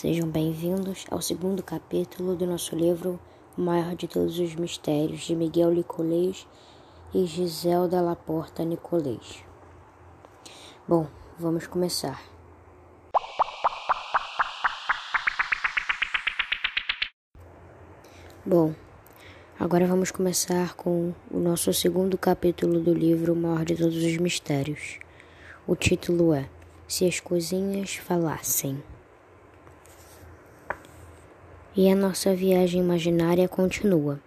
Sejam bem-vindos ao segundo capítulo do nosso livro O Maior de Todos os Mistérios, de Miguel Nicolês e Giselda Laporta Nicolês. Bom, vamos começar. Bom, agora vamos começar com o nosso segundo capítulo do livro O Maior de Todos os Mistérios. O título é Se as Coisinhas Falassem. E a nossa viagem imaginária continua.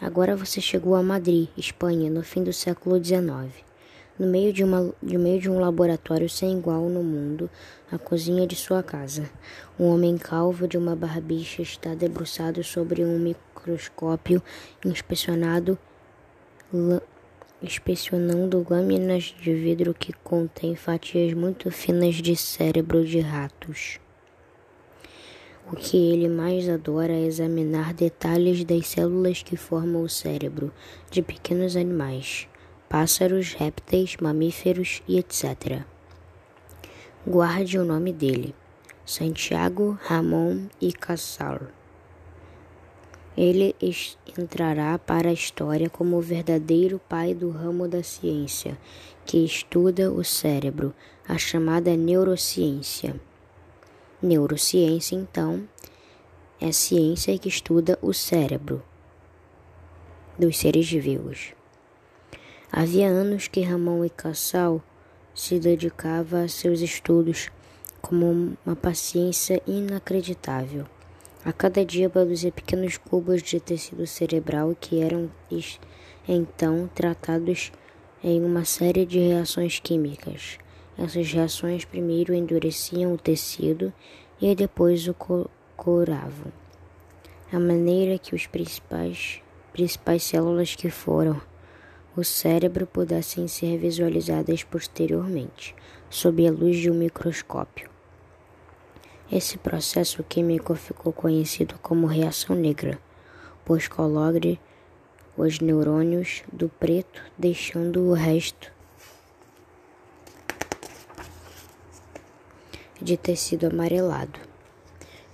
Agora você chegou a Madrid, Espanha, no fim do século XIX. No meio de, uma, meio de um laboratório sem igual no mundo, a cozinha de sua casa. Um homem calvo de uma barbicha está debruçado sobre um microscópio inspecionado, inspecionando lâminas de vidro que contêm fatias muito finas de cérebro de ratos. O que ele mais adora é examinar detalhes das células que formam o cérebro de pequenos animais, pássaros, répteis, mamíferos e etc. Guarde o nome dele: Santiago Ramon y Casal. Ele entrará para a história como o verdadeiro pai do ramo da ciência que estuda o cérebro, a chamada neurociência. Neurociência, então, é a ciência que estuda o cérebro dos seres vivos. Havia anos que Ramon e Cassal se dedicava a seus estudos com uma paciência inacreditável. A cada dia produzia pequenos cubos de tecido cerebral que eram então tratados em uma série de reações químicas. Essas reações primeiro endureciam o tecido e depois o curavam. A maneira que os principais, principais células que foram o cérebro pudessem ser visualizadas posteriormente, sob a luz de um microscópio. Esse processo químico ficou conhecido como reação negra, pois colore os neurônios do preto, deixando o resto de tecido amarelado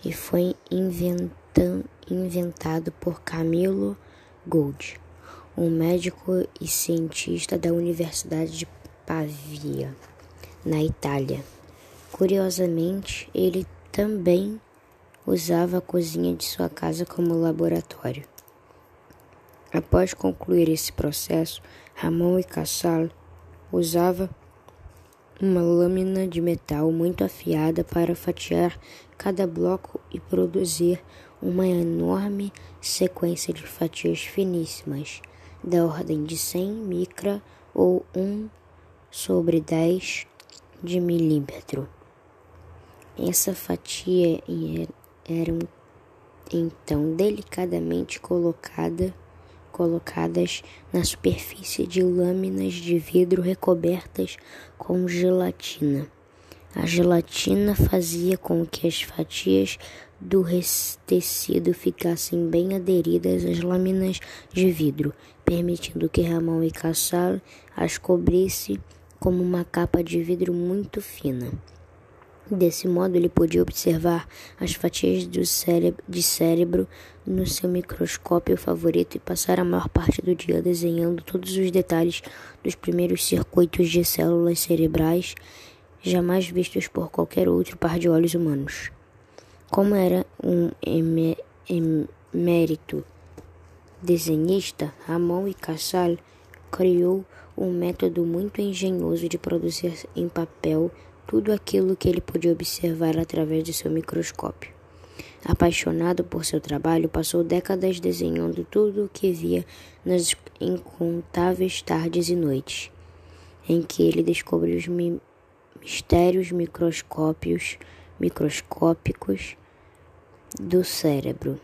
e foi inventado por Camilo Gold, um médico e cientista da Universidade de Pavia, na Itália. Curiosamente, ele também usava a cozinha de sua casa como laboratório. Após concluir esse processo, Ramon e Casal usava uma lâmina de metal muito afiada para fatiar cada bloco e produzir uma enorme sequência de fatias finíssimas, da ordem de 100 micra ou 1 sobre 10 de milímetro. Essa fatia era então delicadamente colocada colocadas na superfície de lâminas de vidro recobertas com gelatina. A gelatina fazia com que as fatias do tecido ficassem bem aderidas às lâminas de vidro, permitindo que Ramon e Cassal as cobrisse como uma capa de vidro muito fina. Desse modo, ele podia observar as fatias cérebro, de cérebro no seu microscópio favorito e passar a maior parte do dia desenhando todos os detalhes dos primeiros circuitos de células cerebrais jamais vistos por qualquer outro par de olhos humanos. Como era um emérito desenhista, Ramon e Cassal criou um método muito engenhoso de produzir em papel tudo aquilo que ele podia observar através de seu microscópio. Apaixonado por seu trabalho, passou décadas desenhando tudo o que via nas incontáveis tardes e noites, em que ele descobriu os mi mistérios microscópios, microscópicos do cérebro.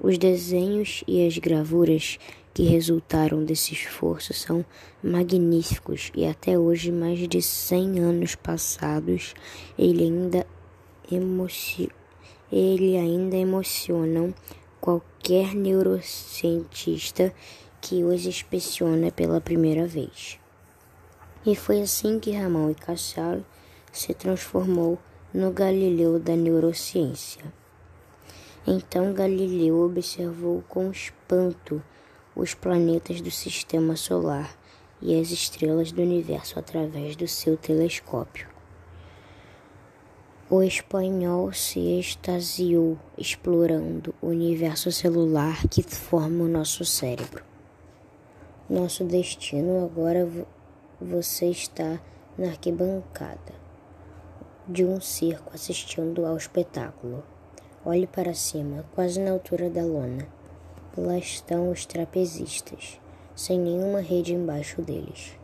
Os desenhos e as gravuras que resultaram desse esforço são magníficos e até hoje, mais de 100 anos passados, ele ainda, emoci ele ainda emocionam qualquer neurocientista que os inspeciona pela primeira vez. E foi assim que Ramon e Cassal se transformou no Galileu da neurociência. Então Galileu observou com espanto os planetas do sistema solar e as estrelas do universo através do seu telescópio. O espanhol se extasiou explorando o universo celular que forma o nosso cérebro. Nosso destino agora você está na arquibancada de um circo assistindo ao espetáculo. Olhe para cima, quase na altura da lona. Lá estão os trapezistas, sem nenhuma rede embaixo deles.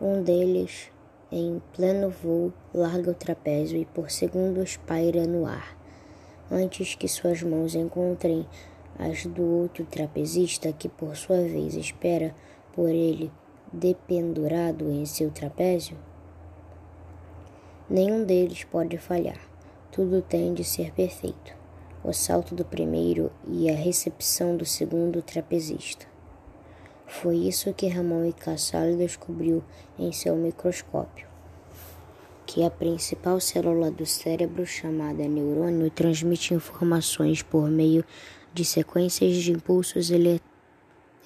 Um deles, em pleno voo, larga o trapézio e por segundos paira no ar, antes que suas mãos encontrem as do outro trapezista, que por sua vez espera por ele dependurado em seu trapézio. Nenhum deles pode falhar. Tudo tem de ser perfeito o salto do primeiro e a recepção do segundo trapezista. Foi isso que Ramon e Casale descobriu em seu microscópio, que a principal célula do cérebro, chamada neurônio, transmite informações por meio de sequências de impulsos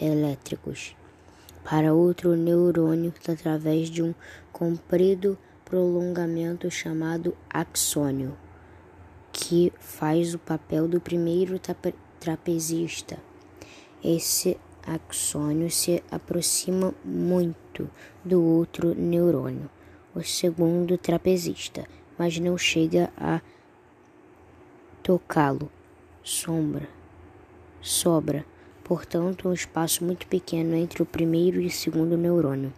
elétricos para outro neurônio através de um comprido prolongamento chamado axônio que faz o papel do primeiro trapezista. Esse axônio se aproxima muito do outro neurônio, o segundo trapezista, mas não chega a tocá-lo. Sombra. Sobra, portanto, um espaço muito pequeno entre o primeiro e o segundo neurônio.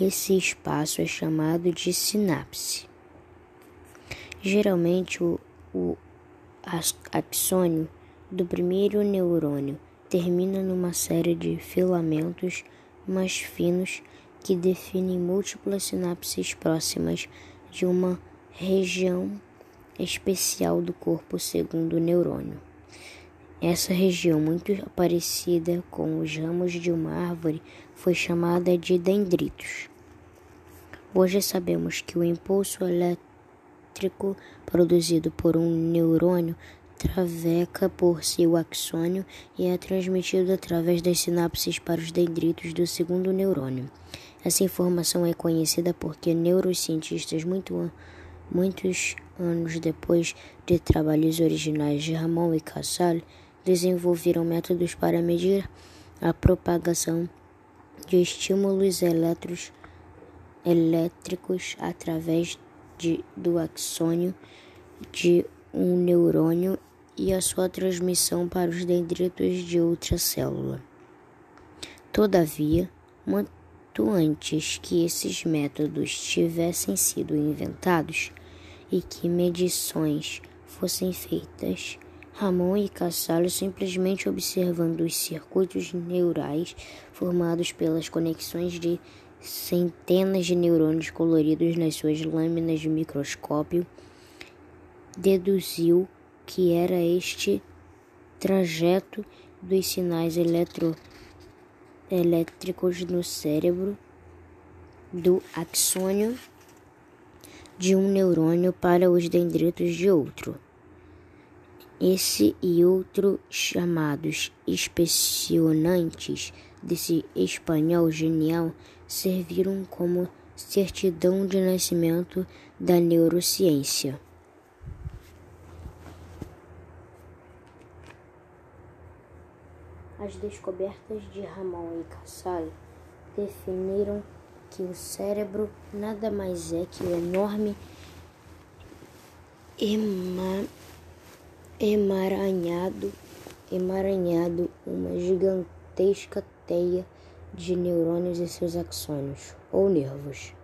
Esse espaço é chamado de sinapse. Geralmente, o, o axônio do primeiro neurônio termina numa série de filamentos mais finos que definem múltiplas sinapses próximas de uma região especial do corpo segundo o neurônio. Essa região, muito parecida com os ramos de uma árvore, foi chamada de dendritos. Hoje sabemos que o impulso elétrico elétrico produzido por um neurônio traveca por seu axônio e é transmitido através das sinapses para os dendritos do segundo neurônio. Essa informação é conhecida porque neurocientistas muito, muitos anos depois de trabalhos originais de Ramon e Casale desenvolveram métodos para medir a propagação de estímulos elétricos através de, do axônio de um neurônio e a sua transmissão para os dendritos de outra célula. Todavia, muito antes que esses métodos tivessem sido inventados e que medições fossem feitas, Ramon e Casale simplesmente observando os circuitos neurais formados pelas conexões de centenas de neurônios coloridos nas suas lâminas de microscópio, deduziu que era este trajeto dos sinais eletro, elétricos no cérebro do axônio de um neurônio para os dendritos de outro. Esse e outros chamados inspecionantes desse espanhol genial serviram como certidão de nascimento da neurociência. As descobertas de Ramon e Casale definiram que o cérebro nada mais é que o enorme ema, emaranhado, emaranhado, uma gigantesca teia de neurônios e seus axônios, ou nervos.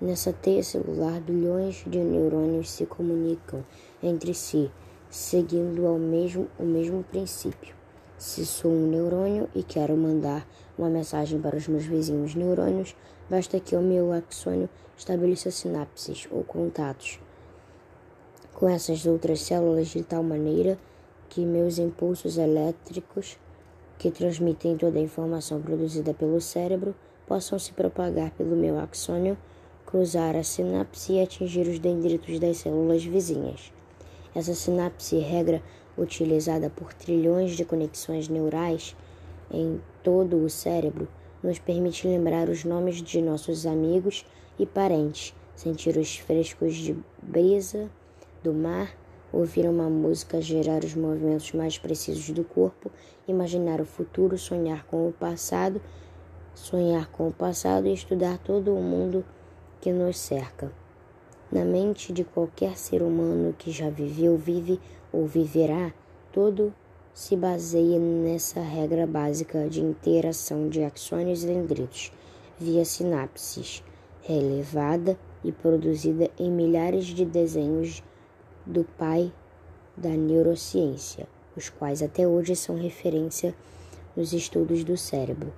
Nessa teia celular, bilhões de neurônios se comunicam entre si, seguindo ao mesmo, o mesmo princípio. Se sou um neurônio e quero mandar uma mensagem para os meus vizinhos neurônios, basta que o meu axônio estabeleça sinapses ou contatos com essas outras células de tal maneira que meus impulsos elétricos que transmitem toda a informação produzida pelo cérebro possam se propagar pelo meu axônio cruzar a sinapse e atingir os dendritos das células vizinhas. Essa sinapse, regra utilizada por trilhões de conexões neurais em todo o cérebro, nos permite lembrar os nomes de nossos amigos e parentes, sentir os frescos de brisa do mar, ouvir uma música, gerar os movimentos mais precisos do corpo, imaginar o futuro, sonhar com o passado, sonhar com o passado e estudar todo o mundo que nos cerca. Na mente de qualquer ser humano que já viveu, vive ou viverá, todo se baseia nessa regra básica de interação de axônios e dendritos via sinapses, relevada e produzida em milhares de desenhos do pai da neurociência, os quais até hoje são referência nos estudos do cérebro.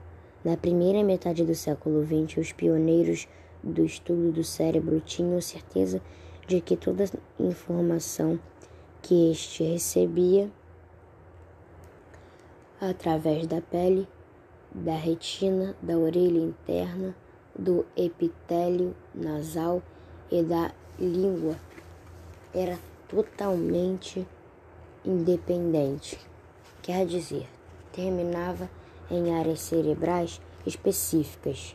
Na primeira metade do século XX, os pioneiros do estudo do cérebro tinham certeza de que toda informação que este recebia através da pele, da retina, da orelha interna, do epitélio nasal e da língua era totalmente independente. Quer dizer, terminava em áreas cerebrais específicas.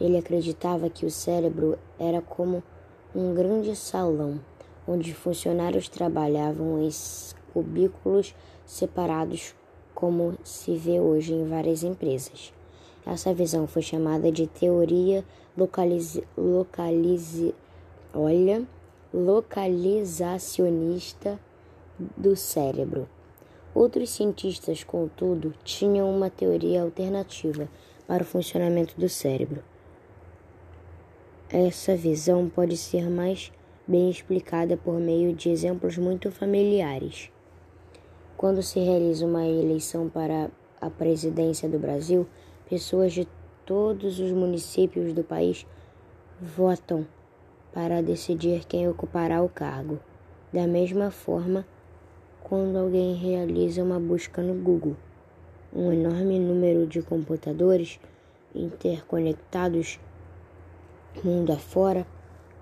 Ele acreditava que o cérebro era como um grande salão onde funcionários trabalhavam em cubículos separados, como se vê hoje em várias empresas. Essa visão foi chamada de teoria localize, localize, olha, localizacionista do cérebro. Outros cientistas, contudo, tinham uma teoria alternativa para o funcionamento do cérebro. Essa visão pode ser mais bem explicada por meio de exemplos muito familiares. Quando se realiza uma eleição para a presidência do Brasil, pessoas de todos os municípios do país votam para decidir quem ocupará o cargo. Da mesma forma, quando alguém realiza uma busca no Google, um enorme número de computadores interconectados mundo afora,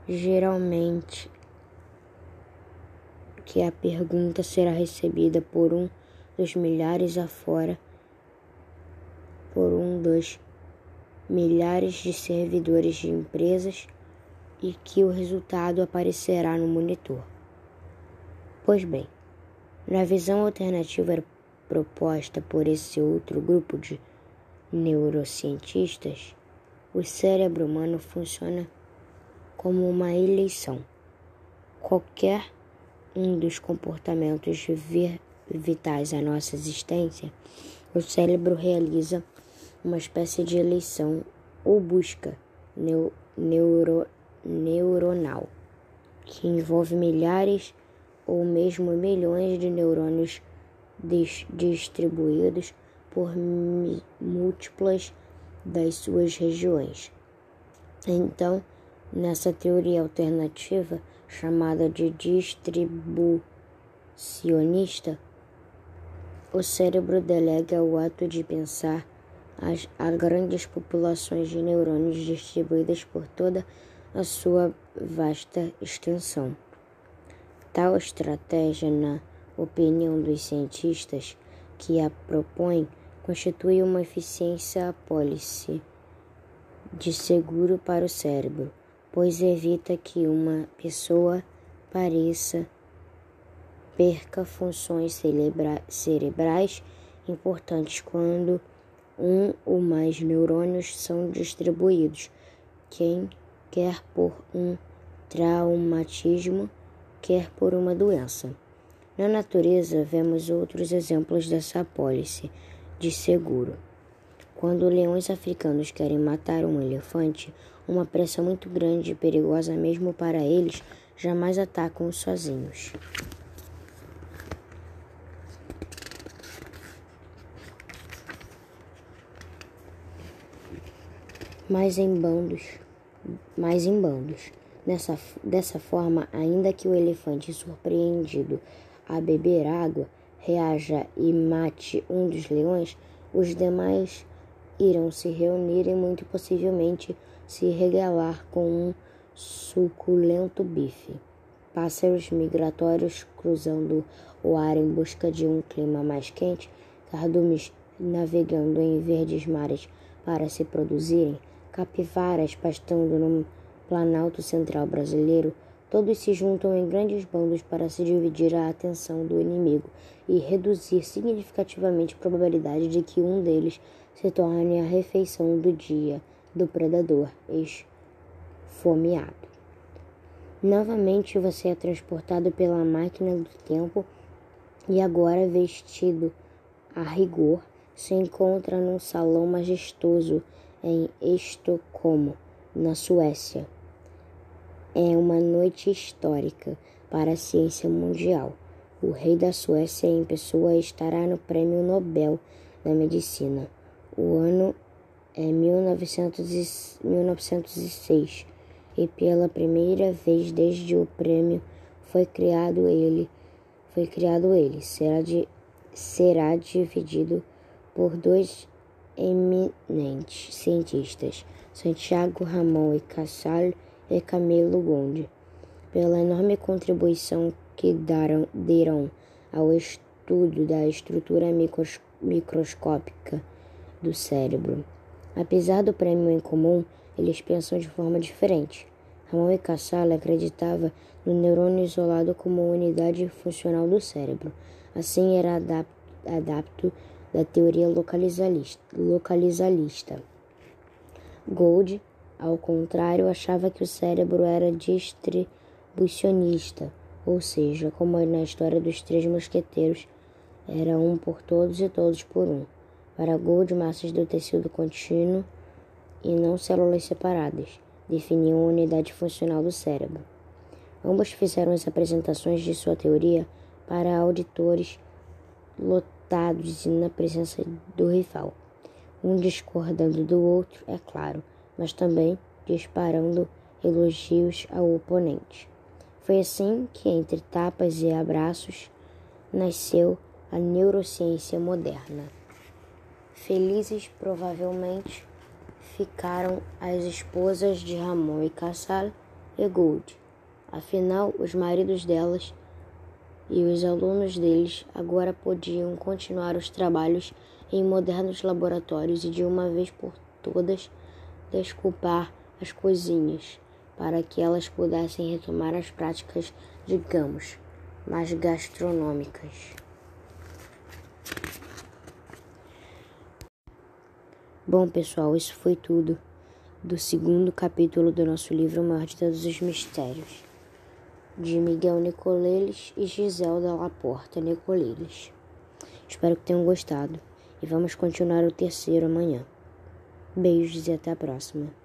geralmente que a pergunta será recebida por um dos milhares afora, por um dos milhares de servidores de empresas e que o resultado aparecerá no monitor. Pois bem, na visão alternativa proposta por esse outro grupo de neurocientistas, o cérebro humano funciona como uma eleição. Qualquer um dos comportamentos vitais à nossa existência, o cérebro realiza uma espécie de eleição ou busca neuro, neuronal, que envolve milhares ou mesmo milhões de neurônios distribuídos por múltiplas das suas regiões. Então, nessa teoria alternativa chamada de distribucionista, o cérebro delega o ato de pensar a grandes populações de neurônios distribuídas por toda a sua vasta extensão. Tal estratégia, na opinião dos cientistas que a propõem, constitui uma eficiência apólice de seguro para o cérebro, pois evita que uma pessoa pareça perca funções cerebrais importantes quando um ou mais neurônios são distribuídos, quem quer por um traumatismo, quer por uma doença. Na natureza, vemos outros exemplos dessa apólice de seguro. Quando leões africanos querem matar um elefante, uma pressa muito grande e perigosa mesmo para eles, jamais atacam sozinhos. Mas em bandos, mais em bandos. Nessa, dessa forma, ainda que o elefante surpreendido a beber água reaja e mate um dos leões, os demais irão se reunir e muito possivelmente se regalar com um suculento bife. Pássaros migratórios cruzando o ar em busca de um clima mais quente, cardumes navegando em verdes mares para se produzirem, capivaras pastando no planalto central brasileiro, todos se juntam em grandes bandos para se dividir a atenção do inimigo e reduzir significativamente a probabilidade de que um deles se torne a refeição do dia do predador esfomeado. Novamente você é transportado pela máquina do tempo e agora vestido a rigor se encontra num salão majestoso em Estocolmo, na Suécia. É uma noite histórica para a ciência mundial. O rei da Suécia em pessoa estará no Prêmio Nobel da Medicina. O ano é 1900 1906 e pela primeira vez desde o prêmio foi criado ele foi criado ele será de, será dividido por dois eminentes cientistas Santiago Ramon e Casal e Camilo Gonde pela enorme contribuição que daram, deram ao estudo da estrutura microscópica do cérebro. Apesar do prêmio em comum, eles pensam de forma diferente. Ramon e Casale acreditava no neurônio isolado como unidade funcional do cérebro. Assim, era adapto da teoria localizalista. Gold, ao contrário, achava que o cérebro era distribucionista, ou seja, como na história dos Três Mosqueteiros, era um por todos e todos por um. Para Gold, massas do tecido contínuo e não células separadas definiam a unidade funcional do cérebro. Ambos fizeram as apresentações de sua teoria para auditores lotados e na presença do rival, um discordando do outro, é claro, mas também disparando elogios ao oponente. Foi assim que, entre tapas e abraços, nasceu a neurociência moderna. Felizes, provavelmente, ficaram as esposas de Ramon e Cassal e Gould. Afinal, os maridos delas e os alunos deles agora podiam continuar os trabalhos em modernos laboratórios e de uma vez por todas desculpar as coisinhas para que elas pudessem retomar as práticas, digamos, mais gastronômicas. Bom, pessoal, isso foi tudo do segundo capítulo do nosso livro Maior de Todos os Mistérios, de Miguel Nicoleles e Giselda Laporta Nicoleles. Espero que tenham gostado e vamos continuar o terceiro amanhã. Beijos e até a próxima.